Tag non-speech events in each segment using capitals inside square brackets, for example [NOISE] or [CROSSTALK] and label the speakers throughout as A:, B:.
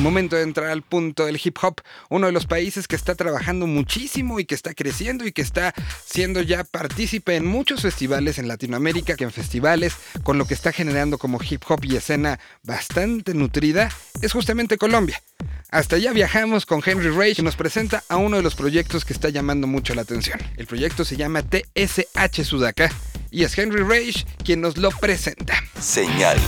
A: Momento de entrar al punto del hip hop, uno de los países que está trabajando muchísimo y que está creciendo y que está siendo ya partícipe en muchos festivales en Latinoamérica, que en festivales, con lo que está generando como hip hop y escena bastante nutrida, es justamente Colombia. Hasta allá viajamos con Henry Rage que nos presenta a uno de los proyectos que está llamando mucho la atención. El proyecto se llama TSH Sudaka y es Henry Rage quien nos lo presenta.
B: Señal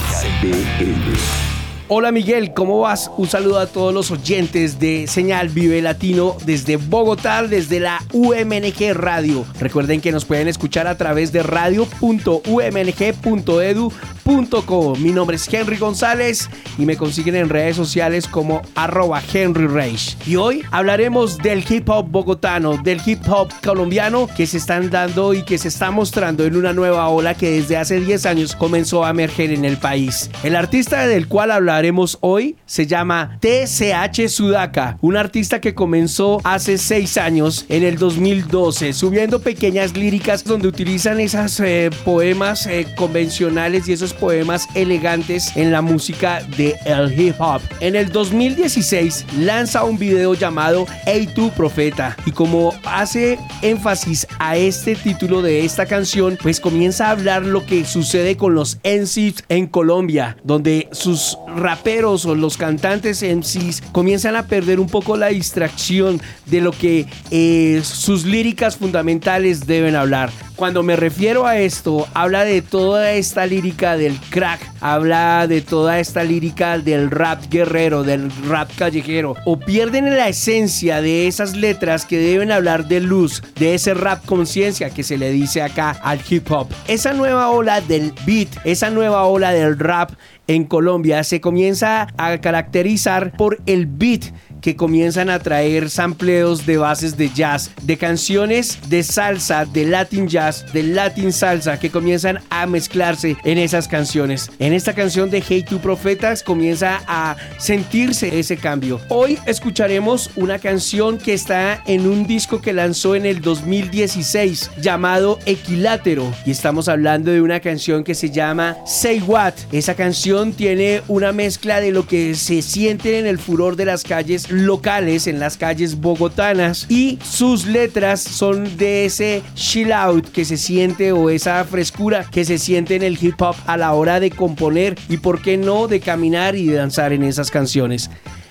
B: BL.
C: Hola Miguel, ¿cómo vas? Un saludo a todos los oyentes de Señal Vive Latino desde Bogotá, desde la UMNG Radio. Recuerden que nos pueden escuchar a través de radio.umng.edu.co. Mi nombre es Henry González y me consiguen en redes sociales como arroba Henry Rage. Y hoy hablaremos del hip hop bogotano, del hip hop colombiano que se están dando y que se está mostrando en una nueva ola que desde hace 10 años comenzó a emerger en el país. El artista del cual hablaremos hoy se llama TCH Sudaka, un artista que comenzó hace 6 años, en el 2012, subiendo pequeñas líricas donde utilizan esas eh, poemas eh, convencionales y esos poemas elegantes en la música de el hip hop. En el 2016 lanza un video llamado Hey Tu Profeta y como hace énfasis a este título de esta canción, pues comienza a hablar lo que sucede con los NCs en Colombia, donde sus raperos o los cantantes sí comienzan a perder un poco la distracción de lo que eh, sus líricas fundamentales deben hablar. Cuando me refiero a esto, habla de toda esta lírica del crack, habla de toda esta lírica del rap guerrero, del rap callejero, o pierden la esencia de esas letras que deben hablar de luz, de ese rap conciencia que se le dice acá al hip hop. Esa nueva ola del beat, esa nueva ola del rap en Colombia se comienza a caracterizar por el beat que comienzan a traer sampleos de bases de jazz, de canciones de salsa, de latin jazz, de latin salsa, que comienzan a mezclarse en esas canciones. En esta canción de Hey Tu Profetas comienza a sentirse ese cambio. Hoy escucharemos una canción que está en un disco que lanzó en el 2016 llamado Equilátero y estamos hablando de una canción que se llama Say What. Esa canción tiene una mezcla de lo que se siente en el furor de las calles locales en las calles bogotanas y sus letras son de ese chill out que se siente o esa frescura que se siente en el hip hop a la hora de componer y por qué no de caminar y de danzar en esas canciones.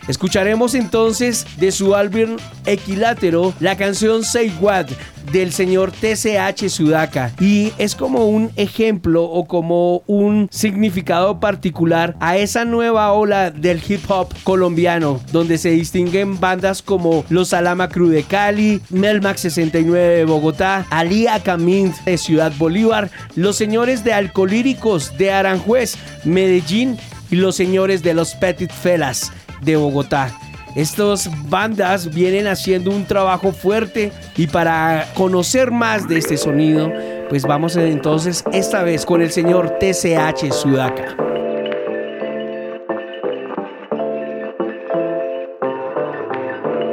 C: Escucharemos entonces de su álbum Equilátero la canción Say What del señor TCH Sudaka y es como un ejemplo o como un significado particular a esa nueva ola del hip hop colombiano donde se distinguen bandas como Los Alama Cruz de Cali, Melmax 69 de Bogotá, Ali Camín de Ciudad Bolívar, Los Señores de Alcolíricos de Aranjuez, Medellín y Los Señores de los Petit Felas de Bogotá. Estas bandas vienen haciendo un trabajo fuerte y para conocer más de este sonido, pues vamos entonces esta vez con el señor TCH Sudaka.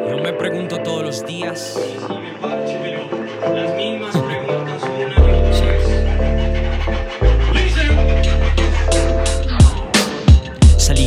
D: Yo me pregunto todos los días. Salí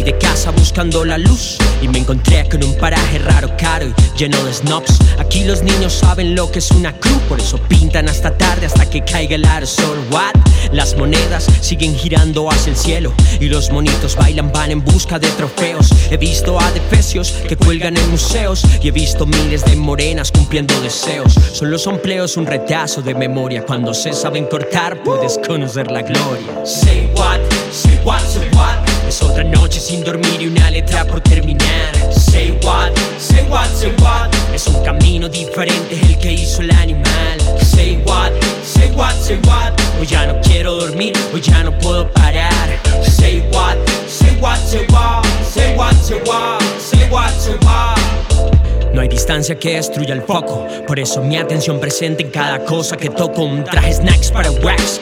D: de casa buscando la luz y me encontré con un paraje raro, caro y lleno de snobs. Aquí los niños saben lo que es una cruz, por eso pintan hasta tarde hasta que caiga el aerosol. What? Las monedas siguen girando hacia el cielo y los monitos bailan, van en busca de trofeos. He visto a defecios que cuelgan en museos y he visto miles de morenas cumpliendo deseos. Son los empleos un retazo de memoria. Cuando se saben cortar, puedes conocer la gloria. Say what, say what, say what. Es otra noche sin dormir y una letra por terminar. Say what, say what, say what. Es un camino diferente el que hizo el animal. Say what, say what, say what. Hoy ya no quiero dormir, hoy ya no puedo parar. Say what, say what, say what. Say what, say what, say what, say what. No hay distancia que destruya el foco, por eso mi atención presente en cada cosa que toco. Un traje snacks para wax.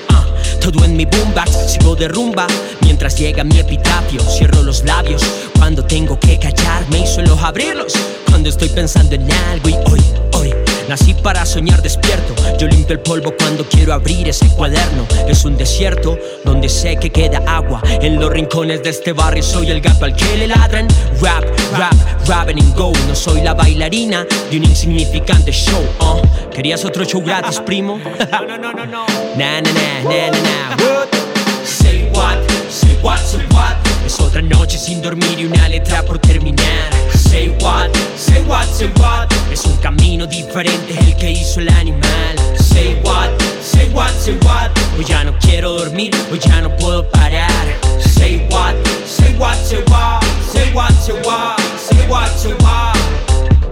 D: Todo en mi boombox, sigo de rumba mientras llega mi epitafio. Cierro los labios cuando tengo que callarme y suelo abrirlos cuando estoy pensando en algo. Y hoy, hoy Nací para soñar despierto. Yo limpio el polvo cuando quiero abrir ese cuaderno. Es un desierto donde sé que queda agua. En los rincones de este barrio soy el gato al que le ladran. Rap, rap, rap and go. No soy la bailarina de un insignificante show. Uh. ¿Querías otro show gratis, primo? [LAUGHS] no, no, no, no, no. Nah, nah, nah, nah, nah, What? Say what, say what, say what. Es otra noche sin dormir y una letra por terminar. Say what, say what, say what. Es un camino diferente el que hizo el animal. Say what, say what, say what. Hoy ya no quiero dormir, hoy ya no puedo parar.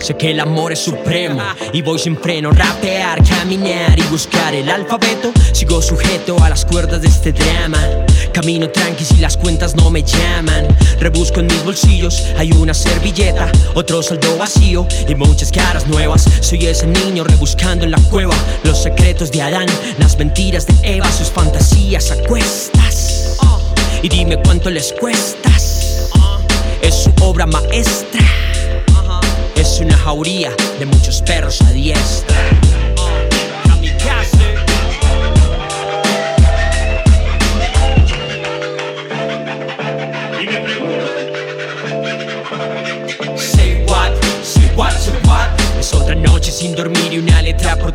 D: Sé que el amor es supremo y voy sin freno, rapear, caminar y buscar el alfabeto. Sigo sujeto a las cuerdas de este drama. Camino tranqui si las cuentas no me llaman. Rebusco en mis bolsillos, hay una servilleta, otro saldo vacío y muchas caras nuevas. Soy ese niño rebuscando en la cueva los secretos de Adán, las mentiras de Eva, sus fantasías a cuestas. Y dime cuánto les cuestas. Es su obra maestra es una jauría de muchos perros a diestra. Say what, say what, say what. Es otra noche sin dormir y una letra por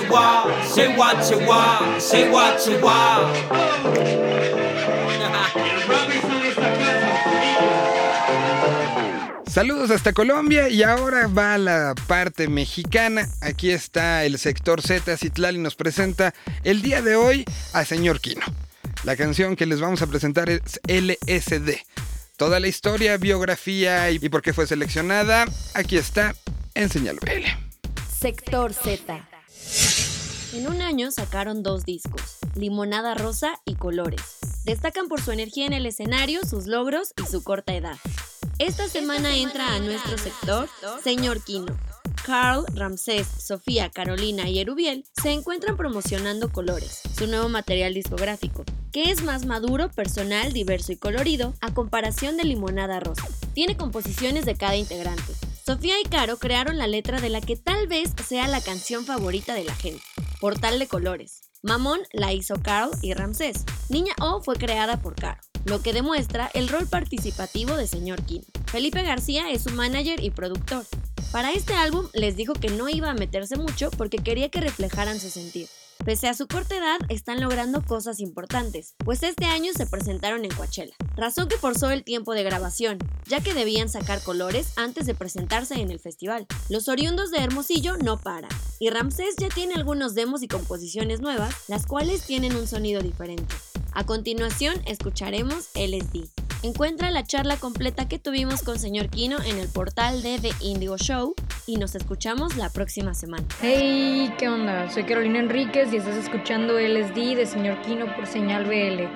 D: what, say what, say what, say what, say what.
A: Saludos hasta Colombia y ahora va la parte mexicana. Aquí está el sector Z Citlali nos presenta el día de hoy a Señor Kino. La canción que les vamos a presentar es LSD. Toda la historia, biografía y por qué fue seleccionada, aquí está en Señal BL.
E: Sector Z. En un año sacaron dos discos, Limonada Rosa y Colores. Destacan por su energía en el escenario, sus logros y su corta edad. Esta semana entra a nuestro sector Señor Kino. Carl, Ramsés, Sofía, Carolina y Erubiel se encuentran promocionando Colores, su nuevo material discográfico, que es más maduro, personal, diverso y colorido a comparación de Limonada Rosa. Tiene composiciones de cada integrante. Sofía y Caro crearon la letra de la que tal vez sea la canción favorita de la gente, Portal de Colores. Mamón la hizo Carl y Ramsés. Niña O fue creada por Caro, lo que demuestra el rol participativo de Señor Kino. Felipe García es su manager y productor. Para este álbum les dijo que no iba a meterse mucho porque quería que reflejaran su sentir. Pese a su corta edad, están logrando cosas importantes, pues este año se presentaron en Coachella, razón que forzó el tiempo de grabación, ya que debían sacar colores antes de presentarse en el festival. Los oriundos de Hermosillo no paran, y Ramsés ya tiene algunos demos y composiciones nuevas, las cuales tienen un sonido diferente. A continuación, escucharemos LSD. Encuentra la charla completa que tuvimos con señor Kino en el portal de The Indigo Show y nos escuchamos la próxima semana.
F: Hey, ¿qué onda? Soy Carolina Enríquez y estás escuchando LSD de señor Kino por señal BL.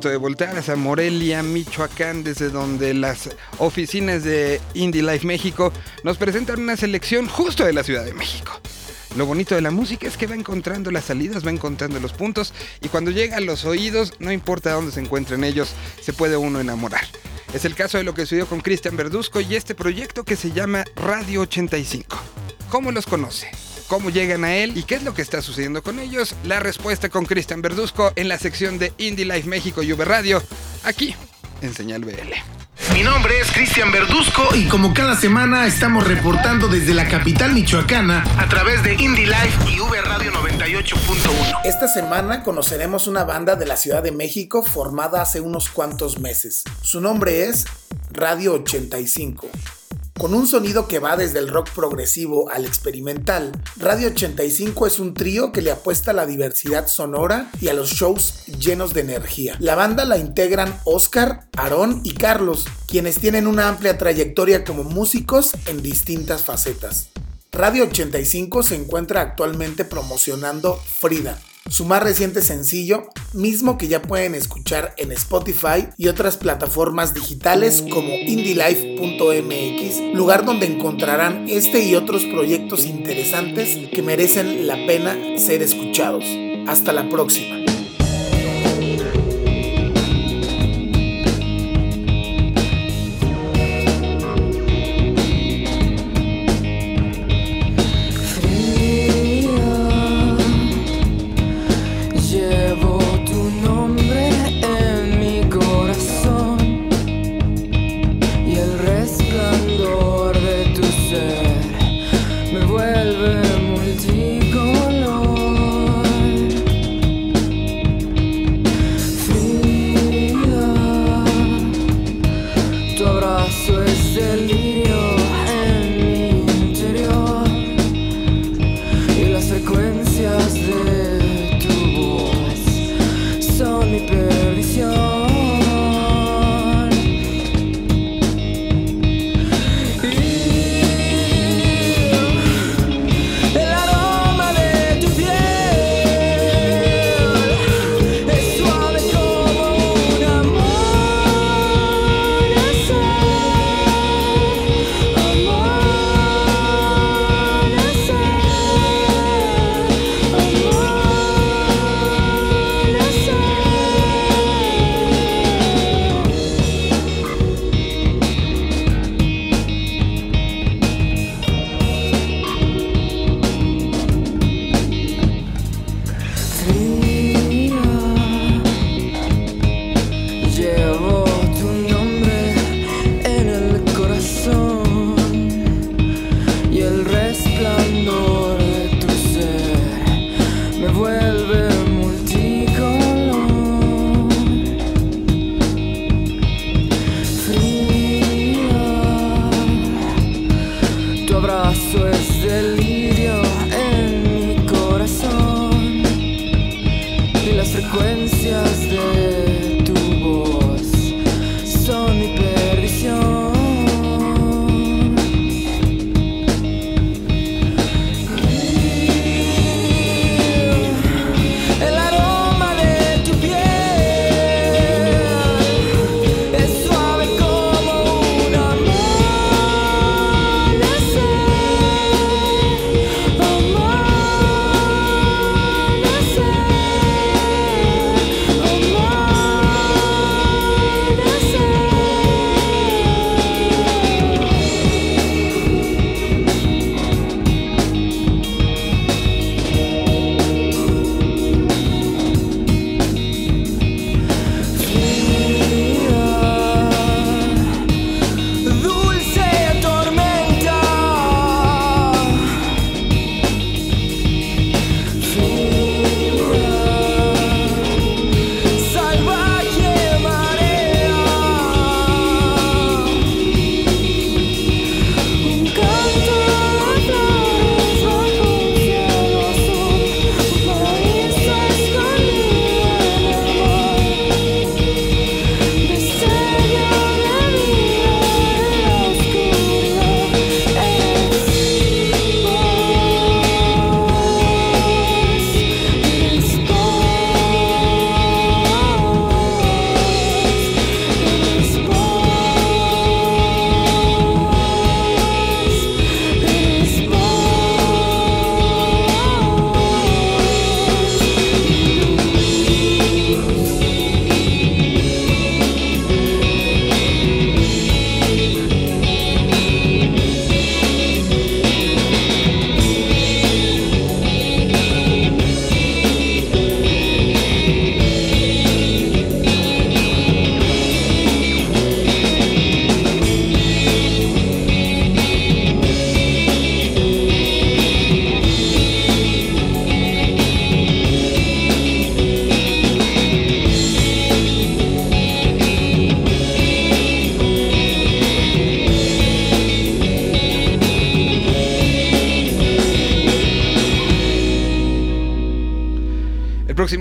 A: Momento de voltear hacia Morelia, Michoacán, desde donde las oficinas de Indie Life México nos presentan una selección justo de la Ciudad de México. Lo bonito de la música es que va encontrando las salidas, va encontrando los puntos y cuando llega a los oídos, no importa dónde se encuentren ellos, se puede uno enamorar. Es el caso de lo que sucedió con Cristian Verduzco y este proyecto que se llama Radio 85. ¿Cómo los conoce? ¿Cómo llegan a él? ¿Y qué es lo que está sucediendo con ellos? La respuesta con Cristian Verduzco en la sección de Indie Life México y V Radio, aquí en Señal BL.
G: Mi nombre es Cristian Verduzco y como cada semana estamos reportando desde la capital michoacana a través de Indie Life y V Radio 98.1.
H: Esta semana conoceremos una banda de la Ciudad de México formada hace unos cuantos meses. Su nombre es Radio 85. Con un sonido que va desde el rock progresivo al experimental, Radio 85 es un trío que le apuesta a la diversidad sonora y a los shows llenos de energía. La banda la integran Oscar, Aarón y Carlos, quienes tienen una amplia trayectoria como músicos en distintas facetas. Radio 85 se encuentra actualmente promocionando Frida, su más reciente sencillo, mismo que ya pueden escuchar en Spotify y otras plataformas digitales como indielife.mx, lugar donde encontrarán este y otros proyectos interesantes que merecen la pena ser escuchados. Hasta la próxima.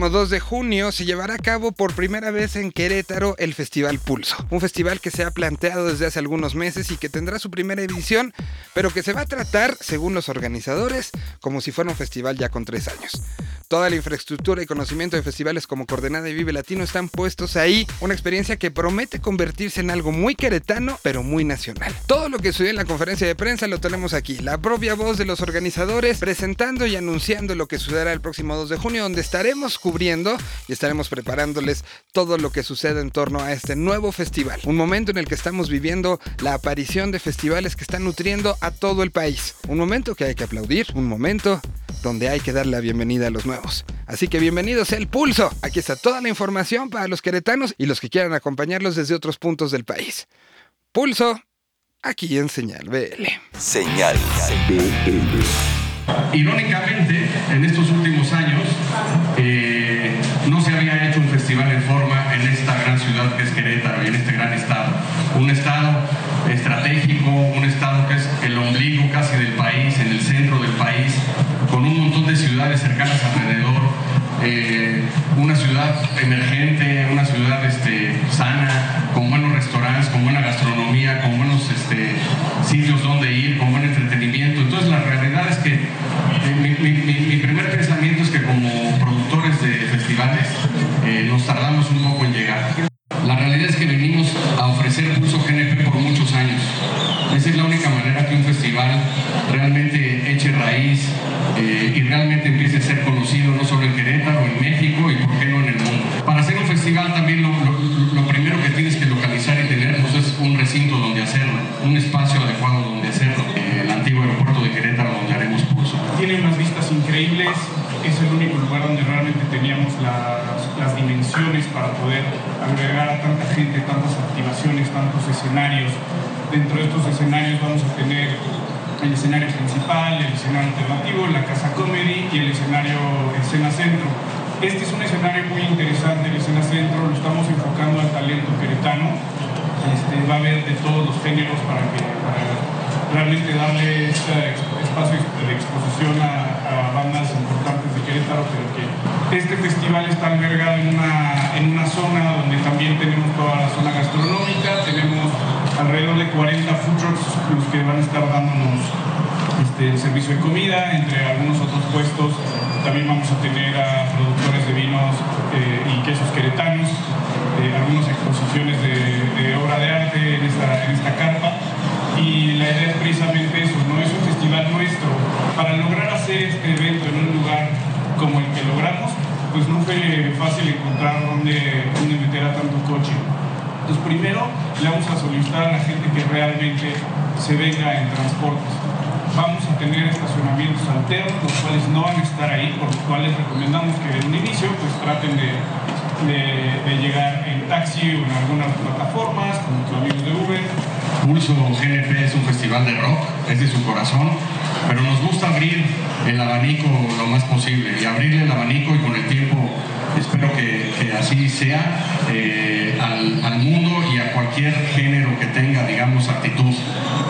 A: Próximo 2 de junio se llevará a cabo por primera vez en Querétaro el Festival Pulso, un festival que se ha planteado desde hace algunos meses y que tendrá su primera edición, pero que se va a tratar, según los organizadores, como si fuera un festival ya con tres años. Toda la infraestructura y conocimiento de festivales como Coordenada y Vive Latino están puestos ahí, una experiencia que promete convertirse en algo muy queretano, pero muy nacional. Todo lo que sucedió en la conferencia de prensa lo tenemos aquí, la propia voz de los organizadores presentando y anunciando lo que sucederá el próximo 2 de junio, donde estaremos cubriendo y estaremos preparándoles todo lo que sucede en torno a este nuevo festival. Un momento en el que estamos viviendo la aparición de festivales que están nutriendo a todo el país. Un momento que hay que aplaudir, un momento donde hay que dar la bienvenida a los nuevos. Así que bienvenidos a El Pulso. Aquí está toda la información para los queretanos y los que quieran acompañarlos desde otros puntos del país. Pulso, aquí en Señal BL.
B: Señal BL.
I: Irónicamente, en estos últimos años, eh, no se había hecho un festival en forma en esta gran ciudad que es Querétaro y en este gran estado. Un estado estratégico, un estado que es el ombligo casi del país, en el centro del país, con un montón de cercanas alrededor, eh, una ciudad emergente, una ciudad este, sana, con buenos restaurantes, con buena gastronomía, con buenos este, sitios donde ir, con buen entretenimiento. Entonces la realidad es que eh, mi, primer pensamiento es que como productores de festivales eh, nos tardamos un poco en llegar. La realidad es que venimos a ofrecer curso GNP por muchos años. Esa es la única manera que un festival realmente eche raíz, eh, y realmente empiece a ser conocido no solo en Querétaro, en México y por qué no en el mundo. Para hacer un festival también lo, primero que tienes que localizar y tener pues, es un recinto donde hacerlo, un espacio adecuado donde hacerlo, eh, el antiguo aeropuerto de Querétaro donde haremos pulso.
J: Tiene unas vistas increíbles, es el único lugar donde realmente teníamos las, las dimensiones para poder agregar a tanta gente, tantas activaciones, tantos escenarios. Estos escenarios vamos a tener el escenario principal, el escenario alternativo, la casa comedy y el escenario escena centro. Este es un escenario muy interesante, el escena centro lo estamos enfocando al talento queretano. Este, va a haber de todos los géneros para, que, realmente darle este espacio de exposición a, bandas importantes de Querétaro, pero que este festival está albergado en una, en una zona donde también tenemos toda la zona gastronómica, tenemos alrededor de 40 food trucks los que van a estar dándonos este, servicio de comida, entre algunos otros puestos también vamos a tener a productores de vinos eh, y quesos queretanos, eh, algunas exposiciones de, obra de arte en esta, en esta carpa y la idea es precisamente eso, no es un festival nuestro. Para lograr hacer este evento en un lugar como el que logramos, pues no fue fácil encontrar dónde, dónde meter a tanto coche. Entonces primero le vamos a solicitar a la gente que realmente se venga en transportes. Vamos a tener estacionamientos alternos, los cuales no van a estar ahí, por los cuales recomendamos que de un inicio pues traten de, llegar en taxi o en algunas plataformas, como tus amigos de Uber.
I: Pulso GNP es un festival de rock, es de su corazón, pero nos gusta abrir el abanico lo más posible y abrirle el abanico y con el tiempo espero que, así sea eh, al, mundo y a cualquier género que tenga, digamos, actitud.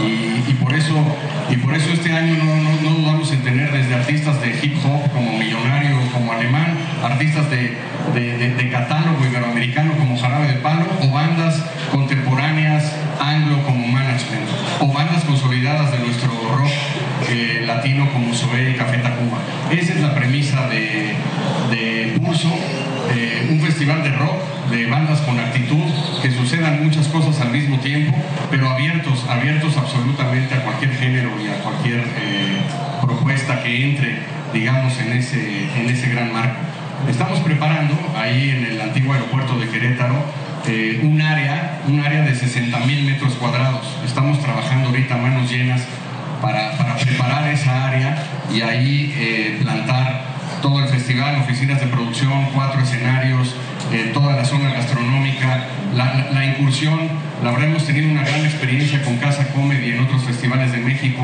I: Y, por, eso, y por eso este año no, dudamos en tener desde artistas de hip hop como Millonario, como Alemán, artistas de, de catálogo iberoamericano como Jarabe de Palo, o bandas contemporáneas anglo como Management, o bandas consolidadas de nuestro rock eh, latino como Zoé y Café Tacuba. Esa es la premisa de, eh, un festival de rock, de bandas con actitud, que sucedan muchas cosas al mismo tiempo, pero abiertos, abiertos absolutamente a cualquier género y a cualquier eh, propuesta que entre, digamos, en ese, en ese gran marco. Estamos preparando ahí en el antiguo aeropuerto de Querétaro un área, un área de 60 mil metros cuadrados. Estamos trabajando ahorita manos llenas para, preparar esa área y ahí eh, plantar todo el festival, oficinas de producción, cuatro escenarios, eh, toda la zona gastronómica, la, incursión, la verdad hemos tenido una gran experiencia con Casa Comedy en otros festivales de México,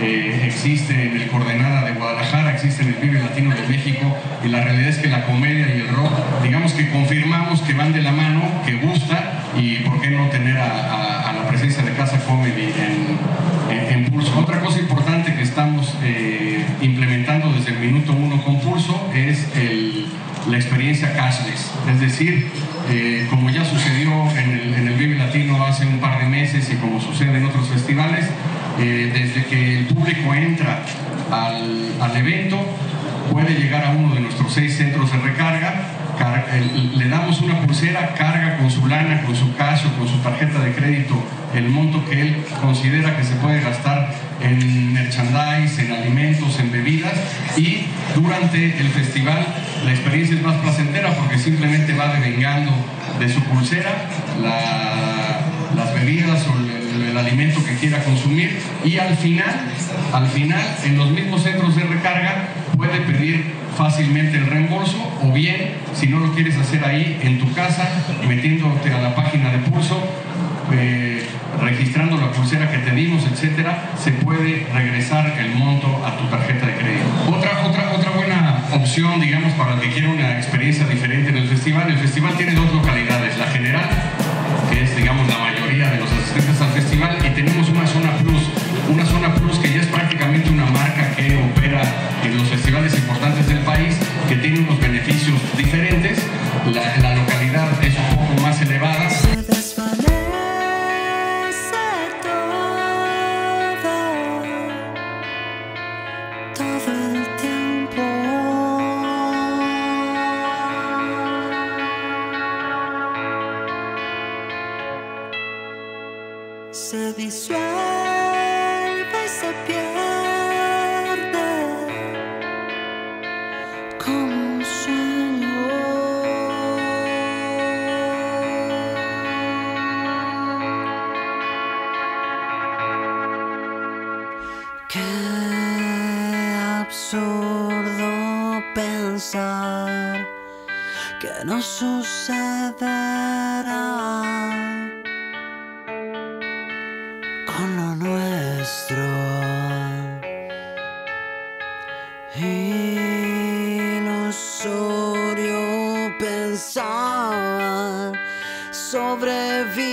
I: eh, existe en el Coordenada de Guadalajara, existe en el Vive Latino de México y la realidad es que la comedia y el rock, digamos que confirmamos que van de la mano, que gusta y por qué no tener a, la presencia de Casa Comedy en, Pulso. Otra cosa importante que estamos eh, implementando desde el minuto uno con Pulso es el la experiencia Es decir, eh, como ya sucedió en el, en el Vive Latino hace un par de meses y como sucede en otros festivales, eh, desde que el público entra al, al evento, puede llegar a uno de nuestros seis centros de recarga, le damos una pulsera, carga con su lana, con su cash o con su tarjeta de crédito el monto que él considera que se puede gastar en merchandise, en alimentos, en bebidas. Y durante el festival la experiencia es más placentera porque simplemente va devengando de su pulsera las bebidas o el, el, alimento que quiera consumir y al final, al final en los mismos centros de recarga puede pedir fácilmente el reembolso o bien si no lo quieres hacer ahí en tu casa metiéndote a la página de pulso eh, registrando la pulsera que te dimos, etcétera, se puede regresar el monto a tu tarjeta de crédito. Otra, otra, otra buena opción, digamos, para el que quiera una experiencia diferente en el festival, el festival tiene dos localidades, la general, digamos, la mayoría de los asistentes al festival, y tenemos una zona
K: nuestro. Ilusorio pensar sobrevivirá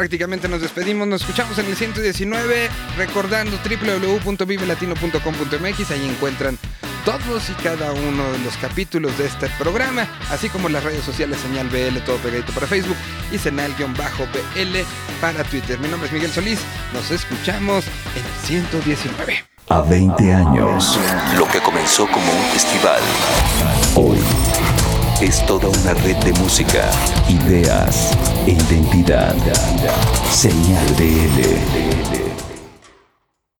A: prácticamente nos despedimos, nos escuchamos en el 119, recordando www.vivelatino.com.mx, ahí encuentran todos y cada uno de los capítulos de este programa, así como las redes sociales Señal BL, todo pegadito para Facebook y Senal-BL para Twitter. Mi nombre es Miguel Solís, nos escuchamos en el 119.
B: A 20 años, lo que comenzó como un festival, hoy es toda una red de música, ideas e identidad. Señal BL.